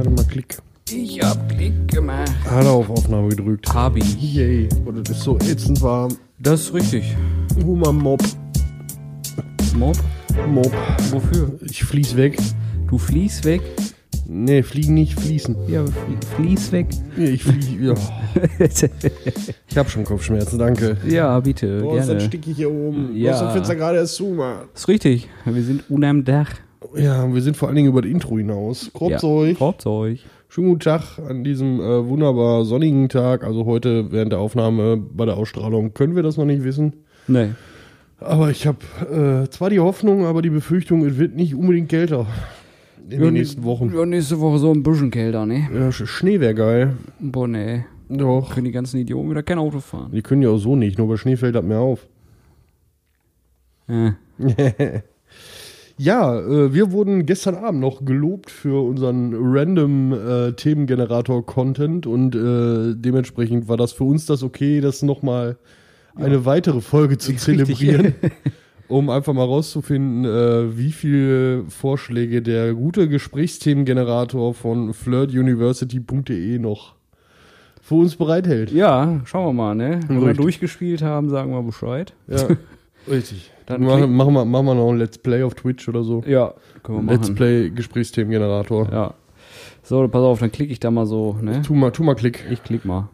Warte mal, Klick. Ich hab Klick gemacht. Hat er auf Aufnahme gedrückt. Habi. Yay. Und es ist so ätzend warm. Das ist richtig. Hummer Mob. Mob? Mob. Wofür? Ich fließ weg. Du fließt weg? Nee, fliegen nicht, fließen. Ja, flie fließ weg. Nee, ich fliege. Ja. Ich hab schon Kopfschmerzen, danke. ja, bitte. Boah, ist das gerne. stickig hier oben. Ja. Ja. Das Fenster gerade erst zu, Mann. ist richtig. Wir sind unterm Dach. Ja, wir sind vor allen Dingen über das Intro hinaus. Euch. Kropft euch. Schönen guten Tag an diesem äh, wunderbar sonnigen Tag. Also heute während der Aufnahme bei der Ausstrahlung können wir das noch nicht wissen. Nee. Aber ich habe äh, zwar die Hoffnung, aber die Befürchtung, es wird nicht unbedingt kälter in den nächsten Wochen. Ja, nächste Woche so ein bisschen kälter, ne? Ja, Sch- Schnee wäre geil. Boah, nee. Doch. Können die ganzen Idioten wieder kein Auto fahren. Die können ja auch so nicht, nur bei Schnee fällt das mehr auf. Äh. Ja, äh, wir wurden gestern Abend noch gelobt für unseren random äh, Themengenerator-Content und äh, dementsprechend war das für uns das okay, das nochmal eine weitere Folge zu zelebrieren, um einfach mal rauszufinden, äh, wie viele Vorschläge der gute Gesprächsthemengenerator von flirtuniversity.de noch für uns bereithält. Ja, schauen wir mal, ne? Wenn wir Richtig. durchgespielt haben, sagen wir Bescheid. Ja, richtig. Dann machen, machen, wir, machen wir noch ein Let's Play auf Twitch oder so. Ja, können wir Let's machen. Play Gesprächsthemengenerator. Ja. So, pass auf, dann klicke ich da mal so, ne? Tu mal, tu mal Klick. Ich klick mal.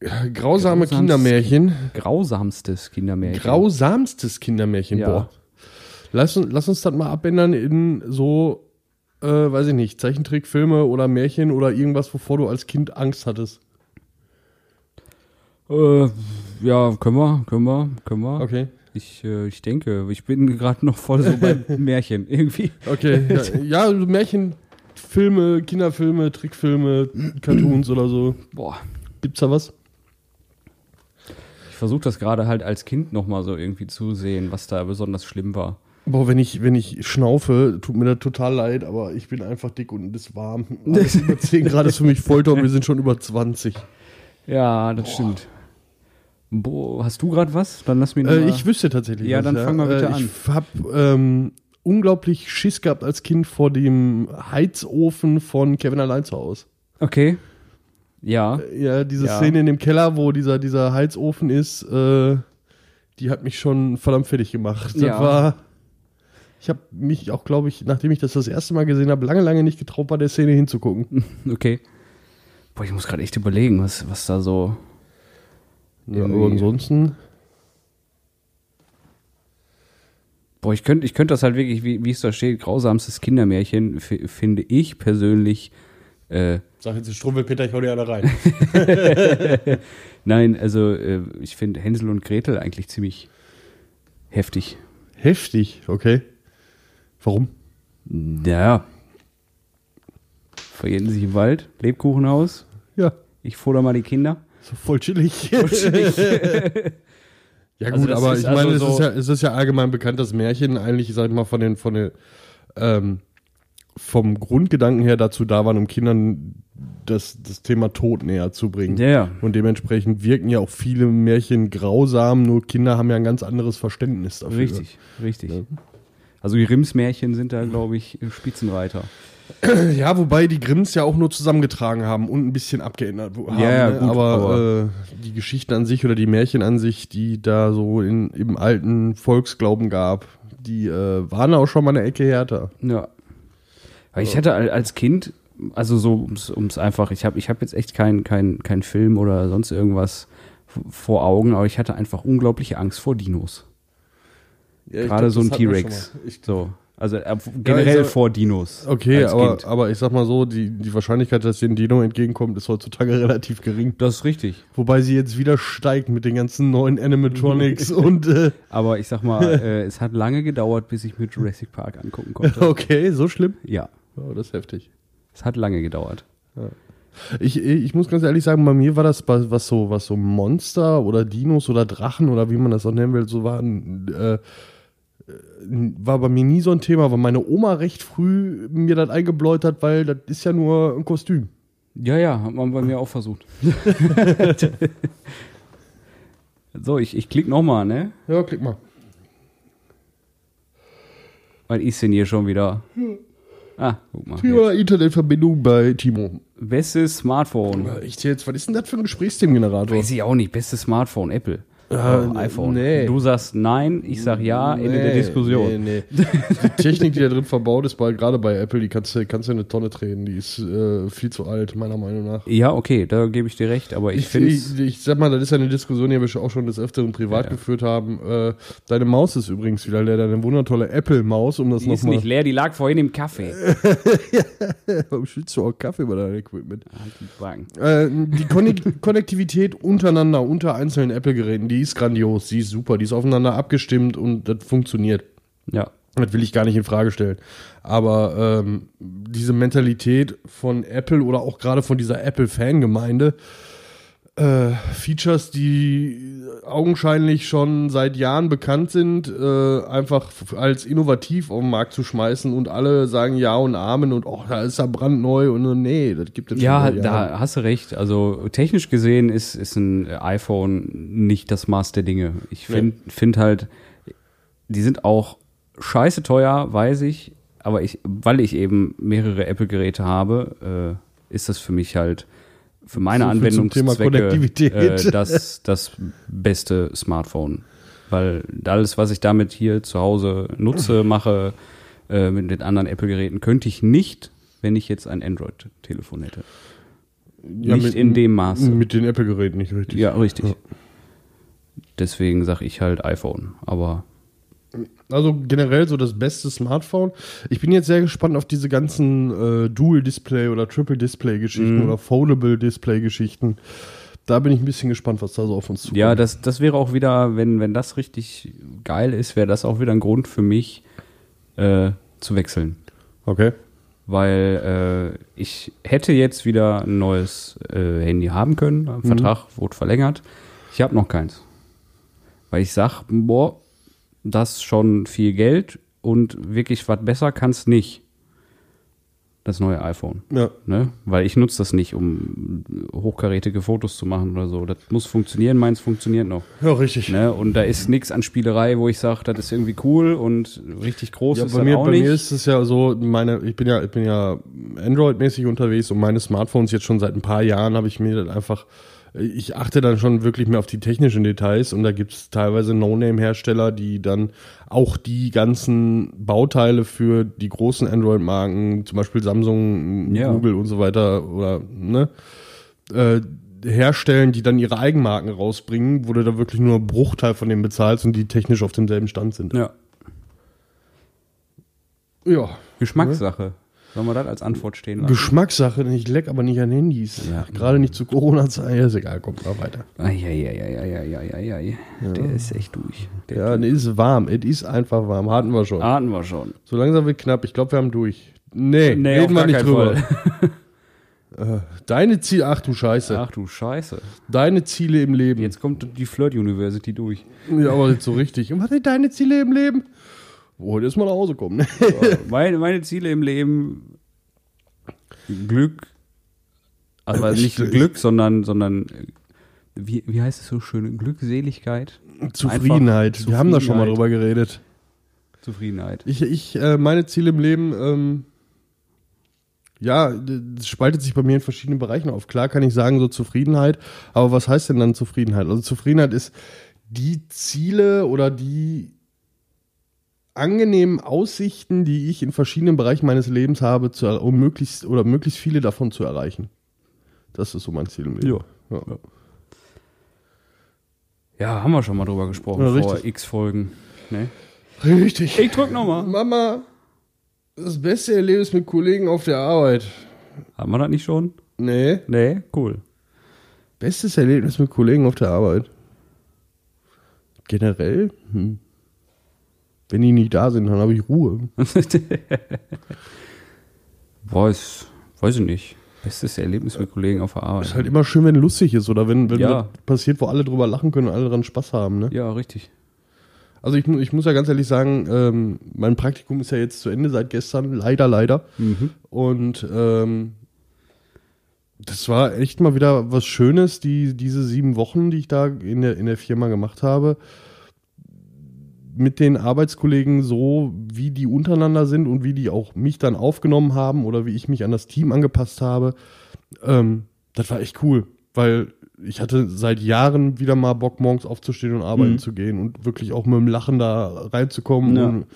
Grausame Grausamst- Kindermärchen. Grausamstes Kindermärchen. Grausamstes Kindermärchen. Ja. Boah. Lass, uns- lass uns das mal abändern in so, äh, weiß ich nicht, Zeichentrickfilme oder Märchen oder irgendwas, wovor du als Kind Angst hattest. Äh, ja, können wir, können wir, können wir. Okay. Ich, äh, ich denke, ich bin gerade noch voll so beim Märchen irgendwie. Okay. ja, ja, so Märchenfilme, Kinderfilme, Trickfilme, Cartoons oder so. Boah. Gibt's da was? Ich versuche das gerade halt als Kind noch mal so irgendwie zu sehen, was da besonders schlimm war. Boah, wenn ich, wenn ich schnaufe, tut mir das total leid, aber ich bin einfach dick und es ist warm. Alles über 10 Grad ist für mich Folter und wir sind schon über 20. Ja, das stimmt. Boah, hast du gerade was? Dann lass mich Äh, mal- ich wüsste tatsächlich. Ja, was, dann fang mal bitte äh, an. Ich habe ähm, unglaublich Schiss gehabt als Kind vor dem Heizofen von Kevin allein zu Hause. Okay. Ja. Ja, diese Ja. Szene in dem Keller, wo dieser, dieser Heizofen ist, äh, die hat mich schon verdammt fertig gemacht. Das Ja. war. Ich habe mich auch, glaube ich, nachdem ich das das erste Mal gesehen habe, lange, lange nicht getraut, bei der Szene hinzugucken. Okay. Boah, ich muss gerade echt überlegen, was, was da so. Ja, aber ansonsten. Boah, ich könnte ich könnt das halt wirklich, wie, wie es da steht, grausamstes Kindermärchen, finde ich persönlich. Äh, Sag jetzt Strumpelpeter, ich hau dir alle rein. nein, also äh, ich finde Hänsel und Gretel eigentlich ziemlich heftig. Heftig, okay. Warum? Naja. Verirrten sich im Wald, Lebkuchenhaus, Ja. ich futter mal die Kinder. So voll chillig. ja Also gut, das aber ich meine, also es, ist so- ja, es ist ja allgemein bekannt, dass Märchen eigentlich, sag ich mal, von den, von den ähm, vom Grundgedanken her dazu da waren, um Kindern das, das Thema Tod näher zu bringen. Ja. Und dementsprechend wirken ja auch viele Märchen grausam, nur Kinder haben ja ein ganz anderes Verständnis dafür. Richtig, richtig. Ja. Also die Grimms-Märchen sind da, glaube ich, Spitzenreiter. Ja, wobei die Grimms ja auch nur zusammengetragen haben und ein bisschen abgeändert haben. Ja, ja, ne? gut, aber aber- äh, die Geschichten an sich oder die Märchen an sich, die da so in, im alten Volksglauben gab, die äh, waren auch schon mal eine Ecke härter. Ja. Weil ich hatte al- als Kind, also so ums, ums einfach, ich habe ich hab jetzt echt keinen kein, kein Film oder sonst irgendwas vor Augen, aber ich hatte einfach unglaubliche Angst vor Dinos. Ja, Gerade glaub, so ein T-Rex. So. Also äh, generell ich sag- vor Dinos. Okay, aber, Kind. aber ich sag mal so, die, die Wahrscheinlichkeit, dass dir ein Dino entgegenkommt, ist heutzutage relativ gering. Das ist richtig. Wobei sie jetzt wieder steigt mit den ganzen neuen Animatronics und äh, Aber ich sag mal, äh, es hat lange gedauert, bis ich mir Jurassic Park angucken konnte. okay, so schlimm. Ja, Oh, das ist heftig. es hat lange gedauert. Ich, ich muss ganz ehrlich sagen, bei mir war das, was so, was so Monster oder Dinos oder Drachen oder wie man das auch nennen will, so waren, äh, war bei mir nie so ein Thema, weil meine Oma recht früh mir das eingebläut hat, weil das ist ja nur ein Kostüm. Ja, ja, hat man bei mir auch versucht. so, ich, ich klick nochmal, ne? Ja, klick mal. Was ist denn hier schon wieder? Ah, guck mal. Thema Internetverbindung bei Timo. Bestes Smartphone. Ich jetzt, was ist denn das für ein Gesprächsthemengenerator? Weiß ich auch nicht. Bestes Smartphone, Apple. Äh, iPhone. nee. Du sagst nein, ich sag ja, Ende der Diskussion. Nee, nee. Die Technik, die da drin verbaut ist, bei, gerade bei Apple, die kannst du kannst in eine Tonne drehen. Die ist äh, viel zu alt, meiner Meinung nach. Ja, okay, da gebe ich dir recht, aber ich, Ich, finde ich, ich sag mal, das ist ja eine Diskussion, die wir auch schon des Öfteren privat Ja, geführt haben. Äh, deine Maus ist übrigens wieder leer, deine wundertolle Apple-Maus, um das die ist nochmal. nicht leer, die lag vorhin im Kaffee. Warum schützt du auch Kaffee bei deinem Equipment? Halt die. Äh, die Konne- Konnektivität untereinander, unter einzelnen Apple-Geräten, die ist grandios, die ist super, die ist aufeinander abgestimmt und das funktioniert. Ja. Das will ich gar nicht in Frage stellen. Aber ähm, diese Mentalität von Apple oder auch gerade von dieser Apple-Fangemeinde, äh, Features, die augenscheinlich schon seit Jahren bekannt sind, äh, einfach als innovativ auf den Markt zu schmeißen und alle sagen Ja und Amen und oh, da ist er brandneu und nee, das gibt es Ja, da hast du recht. Also technisch gesehen ist, ist ein iPhone nicht das Maß der Dinge. Ich finde find halt, die sind auch scheiße teuer, weiß ich, aber ich, weil ich eben mehrere Apple-Geräte habe, äh, ist das für mich halt für meine So Anwendungszwecke äh, das, das beste Smartphone. Weil alles, was ich damit hier zu Hause nutze, mache äh, mit den anderen Apple-Geräten, könnte ich nicht, wenn ich jetzt ein Android-Telefon hätte. Ja, nicht mit- in dem Maße. Mit den Apple-Geräten nicht richtig. Ja, richtig. Ja. Deswegen sage ich halt iPhone. Aber Also generell so das beste Smartphone. Ich bin jetzt sehr gespannt auf diese ganzen äh, Dual-Display- oder Triple-Display-Geschichten Mhm. oder Foldable-Display-Geschichten. Da bin ich ein bisschen gespannt, was da so auf uns zukommt. ja, das, das wäre auch wieder, wenn, wenn das richtig geil ist, wäre das auch wieder ein Grund für mich äh, zu wechseln. Okay. Weil äh, ich hätte jetzt wieder ein neues äh, Handy haben können. Der Vertrag wurde verlängert. Ich habe noch keins. Weil ich sag, boah, das schon viel Geld und wirklich was besser kann's nicht. Das neue iPhone. Ja. Ne? Weil ich nutze das nicht, um hochkarätige Fotos zu machen oder so. Das muss funktionieren, meins funktioniert noch. Ja, richtig. Ne? Und da ist nichts an Spielerei, wo ich sage, das ist irgendwie cool und richtig groß Ja, ist bei das mir, auch bei nicht. mir ist es ja so, meine, ich bin ja, ich bin ja Android-mäßig unterwegs und meine Smartphones jetzt schon seit ein paar Jahren habe ich mir dann einfach, ich achte dann schon wirklich mehr auf die technischen Details und da gibt es teilweise No-Name-Hersteller, die dann auch die ganzen Bauteile für die großen Android-Marken, zum Beispiel Samsung, Ja. Google und so weiter oder ne, äh, herstellen, die dann ihre Eigenmarken rausbringen, wo du da wirklich nur einen Bruchteil von dem bezahlst und die technisch auf demselben Stand sind. ja. Ja. Geschmackssache. Sollen wir das als Antwort stehen lassen? Geschmackssache, ich leck aber nicht an Handys. Ja. Gerade nicht zu Corona-Zeiten. Ja, ist egal, komm mal weiter. Eieieiei. Der ist echt durch. Der Ja, es ist warm. Es ist einfach warm. Hatten wir schon. Hatten wir schon. So langsam wird knapp. Ich glaube, wir haben durch. Nee, Nee, reden wir nicht drüber. Äh, Deine Ziele, ach du Scheiße. Ach du Scheiße. Deine Ziele im Leben. Jetzt kommt die Flirt University durch. Ja, aber jetzt so richtig. Und was sind deine Ziele im Leben? Wo heute erstmal nach Hause kommen. Ne? meine, meine Ziele im Leben Glück. Also Ich- nicht Glück, sondern, sondern äh, wie, wie heißt es so schön? Glückseligkeit? Zufriedenheit. Wir haben da schon mal Zufriedenheit. drüber geredet. Zufriedenheit. Ich, ich äh, meine Ziele im Leben, ähm, ja, das spaltet sich bei mir in verschiedenen Bereichen auf. Klar kann ich sagen, so Zufriedenheit, aber was heißt denn dann Zufriedenheit? Also Zufriedenheit ist die Ziele oder die angenehmen Aussichten, die ich in verschiedenen Bereichen meines Lebens habe, zu, um möglichst oder möglichst viele davon zu erreichen. Das ist so mein Ziel im Leben. Ja. Ja, haben wir schon mal drüber gesprochen Ja, vor richtig. x Folgen. Ne? Richtig. Ich drück nochmal. Mama, das beste Erlebnis mit Kollegen auf der Arbeit. Haben wir das nicht schon? Nee. Nee, cool. Bestes Erlebnis mit Kollegen auf der Arbeit. Generell? Hm. Wenn die nicht da sind, dann habe ich Ruhe. weiß, weiß ich nicht. Bestes Erlebnis mit Kollegen auf der Arbeit. Ist halt immer schön, wenn lustig ist oder wenn, wenn Ja. passiert, wo alle drüber lachen können und alle dran Spaß haben. Ne? ja, richtig. Also ich, ich muss ja ganz ehrlich sagen, ähm, mein Praktikum ist ja jetzt zu Ende seit gestern, leider, leider. Mhm. Und ähm, das war echt mal wieder was Schönes, die, diese sieben Wochen, die ich da in der, in der Firma gemacht habe. Mit den Arbeitskollegen so, wie die untereinander sind und wie die auch mich dann aufgenommen haben oder wie ich mich an das Team angepasst habe, ähm, das war echt cool, weil ich hatte seit Jahren wieder mal Bock, morgens aufzustehen und arbeiten Mhm. zu gehen und wirklich auch mit dem Lachen da reinzukommen Ja. und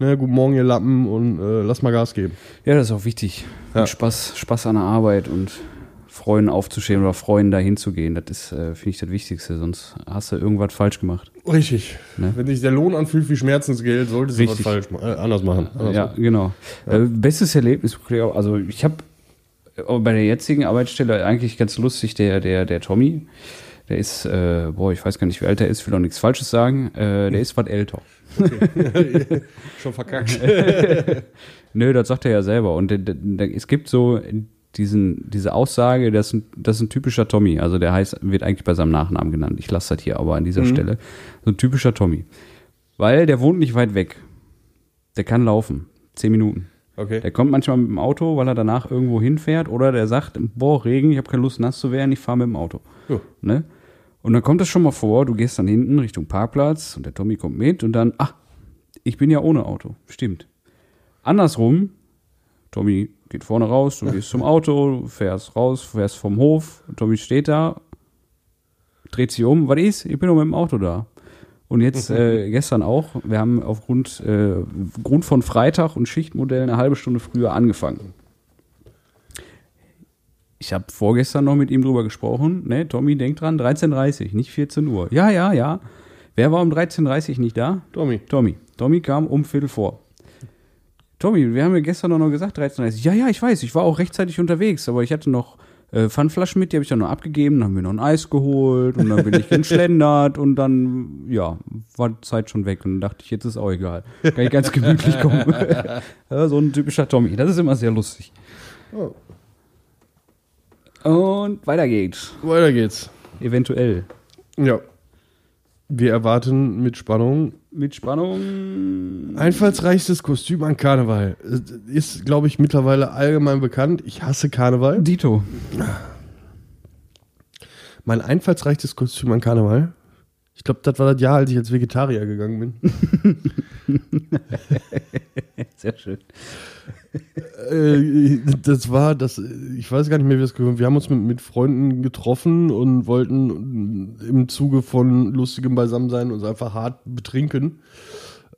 ne, guten Morgen, ihr Lappen und äh, lass mal Gas geben. Ja, das ist auch wichtig. Ja. Spaß, Spaß an der Arbeit und freuen aufzustehen oder freuen dahin zu gehen. Das ist, äh, finde ich, das Wichtigste. Sonst hast du irgendwas falsch gemacht. Richtig. Ne? Wenn sich der Lohn anfühlt wie Schmerzensgeld, solltest du was falsch äh, anders machen. Anders Ja, genau. Äh, bestes Erlebnis, also ich habe bei der jetzigen Arbeitsstelle eigentlich ganz lustig, der, der, der Tommy, der ist, äh, boah, ich weiß gar nicht, wie alt er ist, will auch nichts Falsches sagen, äh, der ist was älter. Schon verkackt. Nö, das sagt er ja selber. Und der, es gibt so diesen, diese Aussage, das ist, ein, das ist ein typischer Tommy. Also der heißt, wird eigentlich bei seinem Nachnamen genannt. Ich lasse das hier aber an dieser Stelle. So ein typischer Tommy. Weil der wohnt nicht weit weg. Der kann laufen. Zehn Minuten. Okay. Der kommt manchmal mit dem Auto, weil er danach irgendwo hinfährt. Oder der sagt, boah, Regen, ich habe keine Lust nass zu werden, ich fahre mit dem Auto. Ja. Ne? Und dann kommt es schon mal vor, du gehst dann hinten Richtung Parkplatz und der Tommy kommt mit und dann, ach, ich bin ja ohne Auto. Stimmt. Andersrum, Tommy geht vorne raus, du gehst zum Auto, du fährst raus, fährst vom Hof, Tommy steht da, dreht sich um, was ist? Ich bin doch mit dem Auto da. Und jetzt äh, gestern auch, wir haben aufgrund äh, Grund von Freitag und Schichtmodell eine halbe Stunde früher angefangen. Ich habe vorgestern noch mit ihm drüber gesprochen. Ne, Tommy, denk dran, 13.30 nicht 14 Uhr. Ja, ja, ja. Wer war um 13.30 nicht da? Tommy. Tommy. Tommy kam um Viertel vor. Tommy, wir haben ja gestern noch gesagt, 13.30 Ja, ja, ich weiß, ich war auch rechtzeitig unterwegs, aber ich hatte noch äh, Pfandflaschen mit, die habe ich dann noch abgegeben, dann haben wir noch ein Eis geholt und dann bin ich geschlendert und dann, ja, war die Zeit schon weg und dann dachte ich, jetzt ist auch egal. Kann ich ganz gemütlich kommen. ja, so ein typischer Tommy, das ist immer sehr lustig. Oh. Und weiter geht's. Weiter geht's. Eventuell. Ja. Wir erwarten mit Spannung Mit Spannung. einfallsreichstes Kostüm an Karneval. Es Ist, glaube ich, mittlerweile allgemein bekannt. Ich hasse Karneval. Dito. Mein einfallsreichstes Kostüm an Karneval. Ich glaube, das war das Jahr, als ich als Vegetarier gegangen bin. Sehr schön. äh, das war das, ich weiß gar nicht mehr, wie das gehört. Wir haben uns mit, mit Freunden getroffen und wollten im Zuge von lustigem Beisammensein uns einfach hart betrinken.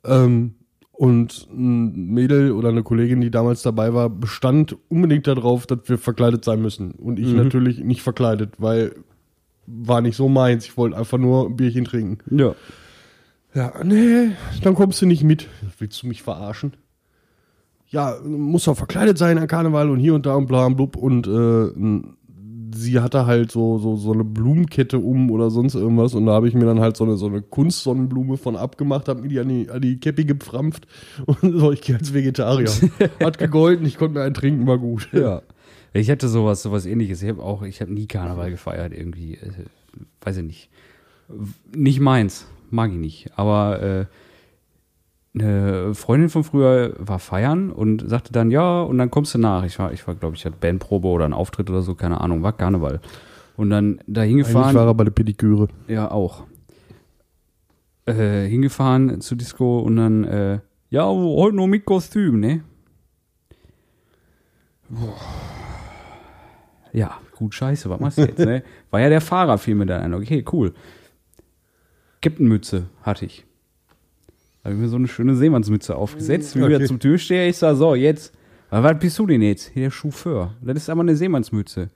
Ähm, und ein Mädel oder eine Kollegin, die damals dabei war, bestand unbedingt darauf, dass wir verkleidet sein müssen. Und ich natürlich nicht verkleidet, weil war nicht so meins. Ich wollte einfach nur ein Bierchen trinken. Ja. Ja, nee, dann kommst du nicht mit. Willst du mich verarschen? Ja, muss auch verkleidet sein an Karneval und hier und da und bla und blub. Und äh, sie hatte halt so, so, so eine Blumenkette um oder sonst irgendwas. Und da habe ich mir dann halt so eine, so eine Kunstsonnenblume von abgemacht, habe mir die an die, an die Käppi gepframpft und so, ich gehe als Vegetarier. Hat gegolten, ich konnte mir einen trinken, war gut. Ja. Ich hatte sowas, sowas ähnliches. Ich habe auch, ich habe nie Karneval gefeiert irgendwie. Äh, weiß ich nicht. Nicht meins. Mag ich nicht. Aber äh, eine Freundin von früher war feiern und sagte dann, ja, und dann kommst du nach. Ich war, ich war, glaube ich, hatte Bandprobe oder einen Auftritt oder so, keine Ahnung, war Karneval. Und dann da hingefahren. war er bei der Pediküre. Ja, auch. Äh, hingefahren zur Disco und dann, äh, ja, heute nur mit Kostüm, ne? Ja, gut, scheiße, was machst du jetzt, ne? War ja der Fahrer, fiel mir dann ein. Okay, cool. Captain-Mütze hatte ich. Da habe ich mir so eine schöne Seemannsmütze aufgesetzt, wie Okay. wieder zum Türsteher. Ich sag, so, jetzt, aber was bist du denn jetzt? Hier, der Chauffeur. Das ist aber eine Seemannsmütze.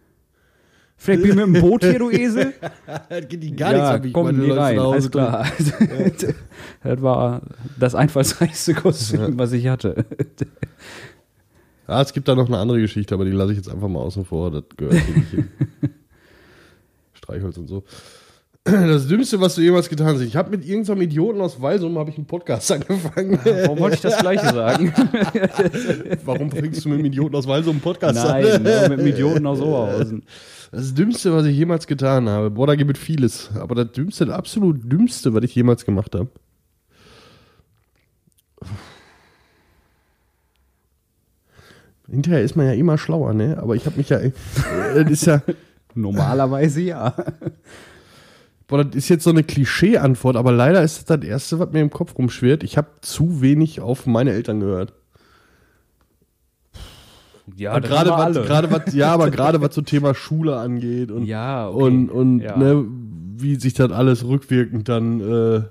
Vielleicht bin ich mit dem Boot hier, du Esel. Das geht die ja, kommen die rein, alles klar. das war das einfallsreichste Kostüm, was ich hatte. Ah, es gibt da noch eine andere Geschichte, aber die lasse ich jetzt einfach mal außen vor. Das gehört nicht hin. Streichholz und so. Das Dümmste, was du jemals getan hast. Ich habe mit irgendeinem Idioten aus Walsum habe ich einen Podcast angefangen. Warum wollte ich das Gleiche sagen? Warum fängst du mit einem Idioten aus Walsum einen Podcast Nein, an? ne, mit dem Idioten aus Oberhausen. Das Dümmste, was ich jemals getan habe. Boah, da gibt es vieles. Aber das Dümmste, das absolut Dümmste, was ich jemals gemacht habe. Hinterher ist man ja immer schlauer, ne? Aber ich habe mich ja. Das ist ja. Normalerweise ja. Boah, das ist jetzt so eine Klischee-Antwort, aber leider ist das das Erste, was mir im Kopf rumschwirrt. Ich habe zu wenig auf meine Eltern gehört. Ja, gerade was, gerade was, ja, aber gerade was so Thema Schule angeht und Ja, okay. und und Ja. ne, wie sich das alles rückwirkend dann äh,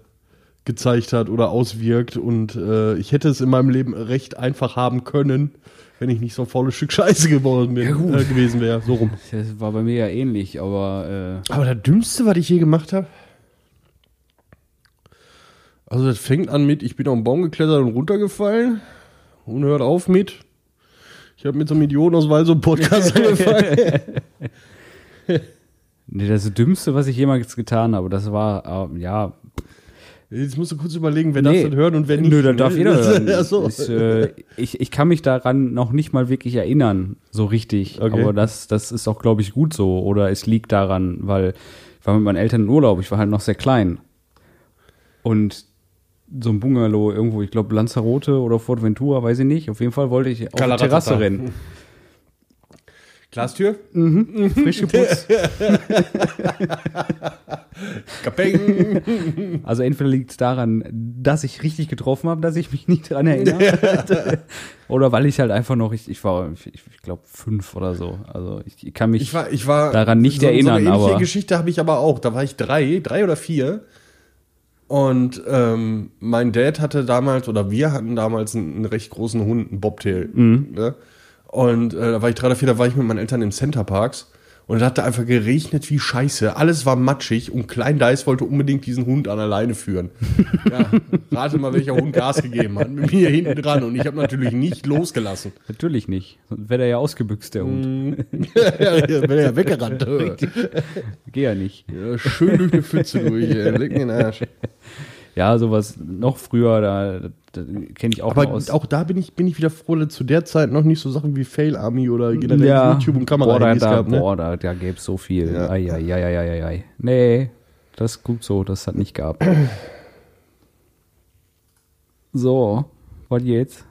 gezeigt hat oder auswirkt und äh, ich hätte es in meinem Leben recht einfach haben können, wenn ich nicht so ein faules Stück Scheiße geworden bin, Ja, gut. äh, gewesen wäre, so rum. Das war bei mir ja ähnlich, aber äh, Aber das Dümmste, was ich je gemacht habe, also das fängt an mit, ich bin auf den Baum geklettert und runtergefallen und hört auf mit, ich habe mit so einem Idioten aus Weil so einen Podcast angefangen. nee, das Dümmste, was ich jemals getan habe, das war, äh, ja, Jetzt musst du kurz überlegen, wer darf das hören und wer nicht. Nö, da darf jeder hören. So. Ist, äh, ich, ich kann mich daran noch nicht mal wirklich erinnern, so richtig. Okay. Aber das, das ist auch, glaube ich, gut so. Oder es liegt daran, weil ich war mit meinen Eltern in Urlaub, ich war halt noch sehr klein. Und so ein Bungalow irgendwo, ich glaube Lanzarote oder Fortventura, weiß ich nicht. Auf jeden Fall wollte ich auf die. Terrasse rennen. Glastür? Frisch geputzt. Kapeng. Also entweder liegt es daran, dass ich richtig getroffen habe, dass ich mich nicht dran erinnere. oder weil ich halt einfach noch, ich, ich war, ich, ich glaube, fünf oder so. Also ich, kann mich. Ich war, ich war Daran nicht so, erinnern, so eine aber- Geschichte habe ich aber auch. Da war ich drei, drei oder vier. Und ähm, mein Dad hatte damals, oder wir hatten damals einen, einen recht großen Hund, einen Bobtail. Mhm. Ne? Und äh, da war ich drei oder vier, da war ich mit meinen Eltern im Center Parks. Und es hat da einfach geregnet wie Scheiße. Alles war matschig und Klein Dice wollte unbedingt diesen Hund an alleine führen. ja, rate mal, welcher Hund Gas gegeben hat. Mit mir hinten dran. Und ich habe natürlich nicht losgelassen. Natürlich nicht. Sonst wäre der ja ausgebüxt, der Hund. ja, ja, wenn er ja weggerannt. Geh ja nicht. Ja, schön durch die Pfütze durch, ey. Leck mir den Arsch. Ja, sowas noch früher, da, da kenne ich auch Aber aus. auch da bin ich, bin ich wieder froh, dass zu der Zeit noch nicht so Sachen wie Fail Army oder generell YouTube und Kamera boah, da, gab, ne? boah, da, da gäbe es so viel. Ja. Ei, ei, ei, ei, ei, ei. Nee, das ist gut so, das hat nicht gehabt. so, was jetzt?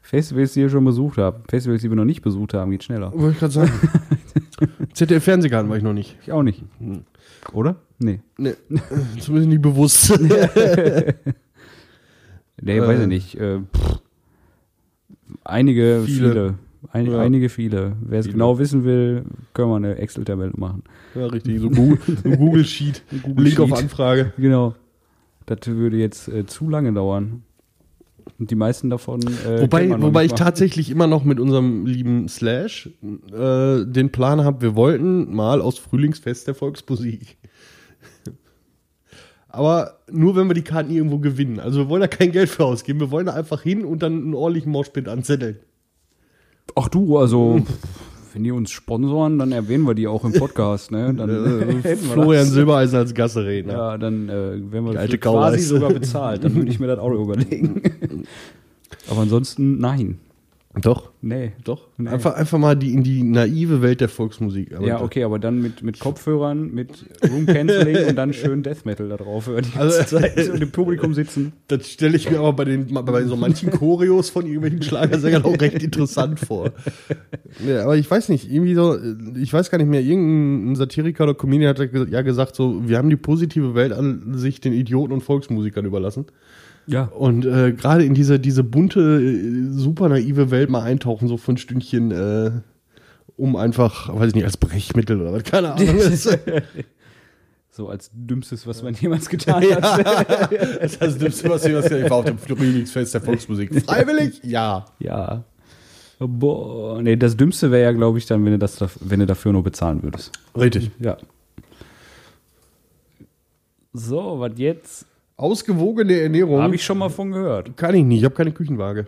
Festivals, die ihr schon besucht habt. Festivals, die wir noch nicht besucht haben, geht schneller. Wollte ich gerade sagen. ZDF-Fernsehgarten war ich noch nicht. Ich auch nicht. Hm. Oder? Nee. Nee, zumindest nicht bewusst. Nee, Äh. weiß ich nicht. Äh, pff. einige, Viele. viele. Ein, Ja. Einige, viele. Wer es genau wissen will, können wir eine Excel-Tabelle machen. ja, richtig. So Google, so Google Sheet. Google Link auf Sheet. Anfrage. Genau. Das würde jetzt äh, zu lange dauern. Und die meisten davon. Äh, Wobei, wobei ich mal. tatsächlich immer noch mit unserem lieben Slash äh, den Plan habe, wir wollten mal aus Frühlingsfest der Volksmusik. Aber nur wenn wir die Karten irgendwo gewinnen. Also wir wollen da kein Geld für ausgeben. Wir wollen da einfach hin und dann einen ordentlichen Moshpit anzetteln. Ach du, also. Wenn die uns sponsoren, dann erwähnen wir die auch im Podcast, ne? Dann äh, Florian. Silbereisen als Gasseredner. Ja, dann äh, werden wir Die alte quasi sogar bezahlt. Dann würde ich mir das auch überlegen. Aber ansonsten, nein. Doch, Nee. doch. Nee. Einfach, einfach mal die, in die naive Welt der Volksmusik. Aber Ja, okay, aber dann mit, mit Kopfhörern, mit Room Canceling und dann schön Death Metal da drauf hören die ganze Also- Zeit und im Publikum sitzen. Das stelle ich mir aber bei, den, bei so manchen Choreos von irgendwelchen Schlagersängern auch recht interessant vor. Ja, aber ich weiß nicht, irgendwie so, ich weiß gar nicht mehr, irgendein Satiriker oder Comedian hat ja gesagt, so, wir haben die positive Welt an sich den Idioten und Volksmusikern überlassen. Ja. Und äh, gerade in diese, diese bunte, äh, super naive Welt mal eintauchen, so für ein Stündchen, äh, um einfach, weiß ich nicht, als Brechmittel oder was, keine Ahnung. So als dümmstes, was man jemals getan hat. das ist das Dümmste, was ich was ich war auf dem Frühlingsfest der Volksmusik. Freiwillig? Ja. Ja. Boah, nee, das Dümmste wäre ja, glaube ich, dann, wenn du, das, wenn du dafür nur bezahlen würdest. Richtig. Ja. So, was jetzt? Ausgewogene Ernährung. Habe ich schon mal von gehört. Kann ich nicht, ich habe keine Küchenwaage.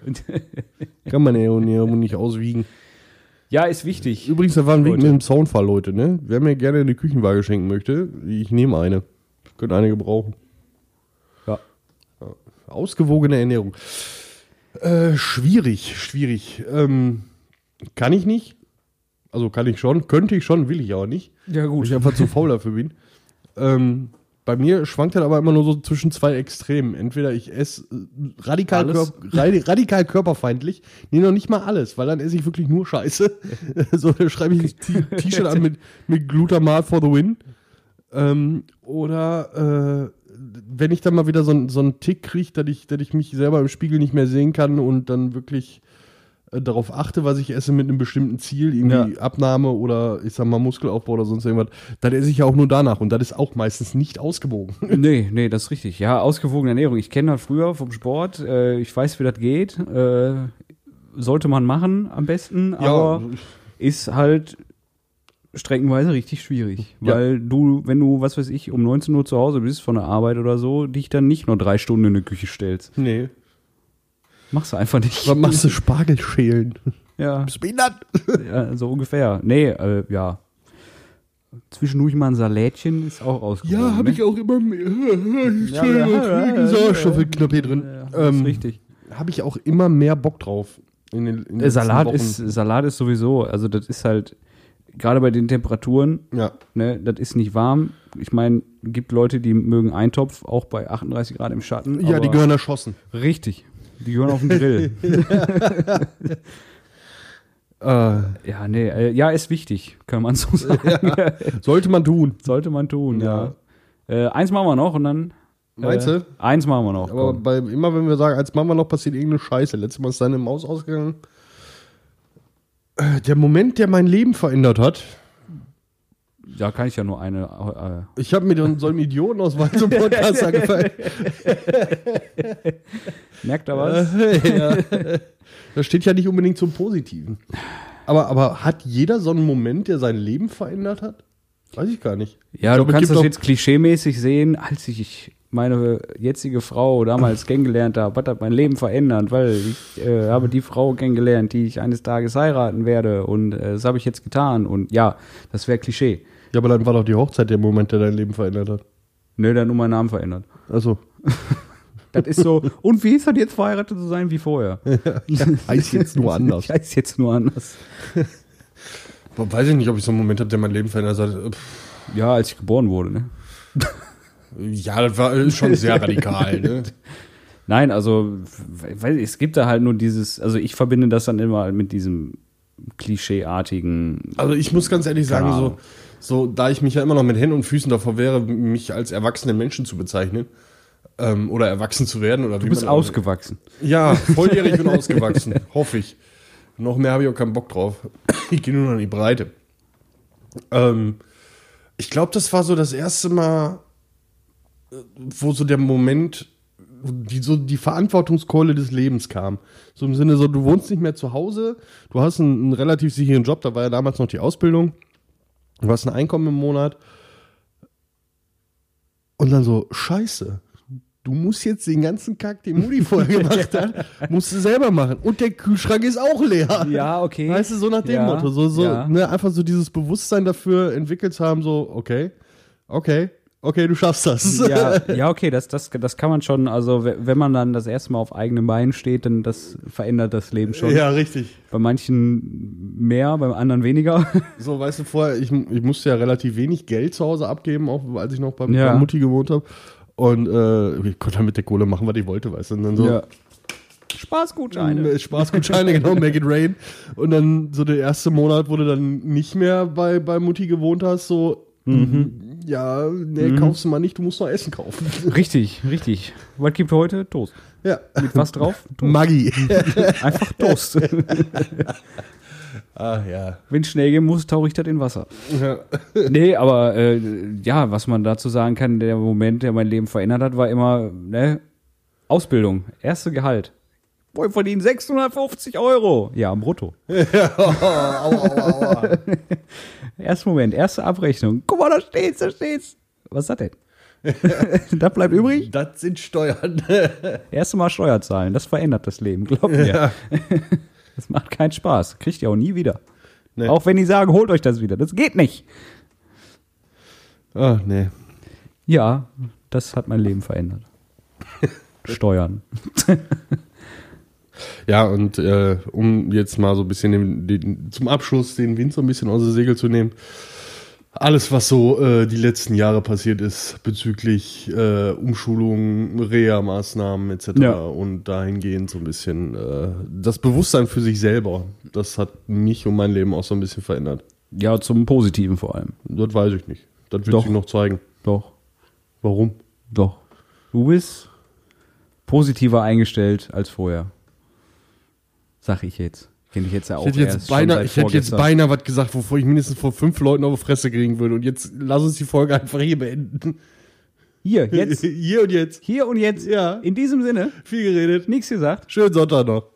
Kann man Ernährung nicht auswiegen. Ja, ist wichtig. Übrigens, da war ein Weg Leute. mit dem Soundfall, Leute, ne? Wer mir gerne eine Küchenwaage schenken möchte, ich nehme eine. Könnt eine gebrauchen. Ja. Ausgewogene Ernährung. Äh, schwierig, schwierig. Ähm, kann ich nicht. Also kann ich schon, könnte ich schon, will ich aber nicht. Ja, Weil ich einfach zu faul dafür bin. Ähm, bei mir schwankt das aber immer nur so zwischen zwei Extremen. Entweder ich esse äh, radikal, körp radi- radikal körperfeindlich, nee, noch nicht mal alles, weil dann esse ich wirklich nur Scheiße. so, da schreibe ich ein T-Shirt an mit, mit Glutamat for the win. Ähm, oder äh, wenn ich dann mal wieder so, so einen Tick kriege, dass ich, dass ich mich selber im Spiegel nicht mehr sehen kann und dann wirklich darauf achte, was ich esse mit einem bestimmten Ziel, irgendwie Ja. Abnahme oder ich sag mal Muskelaufbau oder sonst irgendwas, dann esse ich ja auch nur danach und das ist auch meistens nicht ausgewogen. Nee, nee, das ist richtig. Ja, ausgewogene Ernährung. Ich kenne das früher vom Sport. Äh, ich weiß, wie das geht. Äh, sollte man machen am besten, aber ist halt streckenweise richtig schwierig. Ja. Weil du, wenn du, was weiß ich, um 19 Uhr zu Hause bist von der Arbeit oder so, dich dann nicht nur drei Stunden in die Küche stellst. nee. Machst du einfach nicht. Was machst du Spargel schälen? Ja, behindert? ja so ungefähr. Nee, äh, ja. Zwischendurch mal ein Salätchen ist auch ausgewogen. Ja, habe ne? ich auch immer mehr. Ja, Sauerstoffknapp hier drin. Ähm, richtig. Habe ich auch immer mehr Bock drauf. In den, in den Der Salat ist. Salat ist sowieso, also das ist halt, gerade bei den Temperaturen, Ja. ne, das ist nicht warm. Ich meine, gibt Leute, die mögen Eintopf, auch bei 38 Grad im Schatten. Ja, die gehören erschossen. Richtig. Die gehören auf den Grill. Äh, ja, nee, äh, ja, ist wichtig, kann man so sagen. sollte man tun. Sollte man tun, ja. Äh, eins machen wir noch und dann. Meinst äh, du? Eins machen wir noch. Aber bei, immer wenn wir sagen, als Mama noch passiert irgendeine Scheiße. Letztes Mal ist deine Maus ausgegangen. Äh, Der Moment, der mein Leben verändert hat. Da kann ich ja nur eine. Ich habe mir dann so einen Idiotenausweis zum Podcast angefallen. Äh, merkt da was? Äh, ja. Das steht ja nicht unbedingt zum Positiven. Aber, aber hat jeder so einen Moment, der sein Leben verändert hat? Weiß ich gar nicht. Ja, Ich du kannst das jetzt klischeemäßig sehen, als ich meine jetzige Frau damals kennengelernt habe, was hat mein Leben verändert, weil ich äh, habe die Frau kennengelernt, die ich eines Tages heiraten werde und äh, das habe ich jetzt getan und ja, das wäre Klischee. Ja, aber dann war doch die Hochzeit der Moment, der dein Leben verändert hat. Nö, dann nur meinen Namen verändert. Also, Das ist so, und wie ist das jetzt verheiratet zu sein wie vorher? heißt jetzt nur anders. Ich heiß jetzt nur anders. Weiß ich nicht, ob ich so einen Moment habe, der mein Leben verändert hat. Pff, Ja, als ich geboren wurde, ne? Ja, das war ist schon sehr radikal. Ne? Nein, also, weil es gibt da halt nur dieses, also ich verbinde das dann immer mit diesem klischeeartigen. Also ich muss ganz ehrlich sagen, so. So, da ich mich ja immer noch mit Händen und Füßen davor wäre, mich als erwachsenen Menschen zu bezeichnen ähm, oder erwachsen zu werden oder Du bist man auch- ausgewachsen. Ja, volljährig und ausgewachsen, hoffe ich. Noch mehr habe ich auch keinen Bock drauf. Ich gehe nur noch in die Breite. Ähm, ich glaube, das war so das erste Mal, wo so der Moment, die, so die Verantwortungskeule des Lebens kam. So im Sinne so, du wohnst nicht mehr zu Hause, du hast einen, einen relativ sicheren Job, da war ja damals noch die Ausbildung, du hast ein Einkommen im Monat. Und dann so, scheiße, du musst jetzt den ganzen Kack, den Mutti vorher gemacht hat, musst du selber machen. Und der Kühlschrank ist auch leer. Ja, okay. Weißt du, so nach dem Ja, Motto. So, so, ja. ne, einfach so dieses Bewusstsein dafür entwickelt haben, so, okay, okay, okay, du schaffst das. ja, ja, okay, das, das, das kann man schon, also we- wenn man dann das erste Mal auf eigenen Beinen steht, dann das verändert das Leben schon. ja, richtig. Bei manchen mehr, beim anderen weniger. So, weißt du, vorher, ich, ich musste ja relativ wenig Geld zu Hause abgeben, auch als ich noch bei, Ja. bei Mutti gewohnt habe. Und äh, ich konnte dann mit der Kohle machen, was ich wollte, weißt du. Und dann so, Spaßgutscheine. Äh, Spaßgutscheine, genau, Make it rain. Und dann so der erste Monat, wo du dann nicht mehr bei, bei Mutti gewohnt hast, so, ja, nee, kaufst du mal nicht, du musst noch Essen kaufen. Richtig, richtig. Was gibt heute? Toast. ja. Mit was drauf? Toast. Maggi. Einfach Toast. ah, ja. Wenn es schnell gehen muss, tauche ich das in Wasser. ja. Nee, aber äh, ja, was man dazu sagen kann, der Moment, der mein Leben verändert hat, war immer, ne, Ausbildung, erste Gehalt. Boah, ich verdiene 650 Euro. Ja, brutto. aua, aua, aua. Erster Moment, erste Abrechnung. Guck mal, da steht's, da steht's. Was ist das denn? das bleibt übrig. Das sind Steuern. Erste Mal Steuer zahlen, das verändert das Leben, glaub mir. ja. Das macht keinen Spaß. Kriegt ihr auch nie wieder. Nee. Auch wenn die sagen, holt euch das wieder. Das geht nicht. Ah, nee. Ja, das hat mein Leben verändert. Steuern. Ja, und äh, um jetzt mal so ein bisschen den, den, zum Abschluss den Wind so ein bisschen aus der Segel zu nehmen. Alles, was so äh, die letzten Jahre passiert ist bezüglich äh, Umschulungen, Reha-Maßnahmen etc. Ja. und dahingehend so ein bisschen äh, das Bewusstsein für sich selber, das hat mich und mein Leben auch so ein bisschen verändert. Ja, zum Positiven vor allem. Das weiß ich nicht. Das wird Doch. sich noch zeigen. Doch, Warum? doch. Du bist positiver eingestellt als vorher. Sag ich jetzt. Kenne ich jetzt ja auch Ich hätte jetzt beinahe, ich hätte jetzt beinahe was gesagt, wovor ich mindestens vor fünf Leuten auf die Fresse kriegen würde. Und jetzt lass uns die Folge einfach hier beenden. Hier, jetzt. Hier und jetzt. Hier und jetzt. Ja. In diesem Sinne. Viel geredet. Nichts gesagt. Schönen Sonntag noch.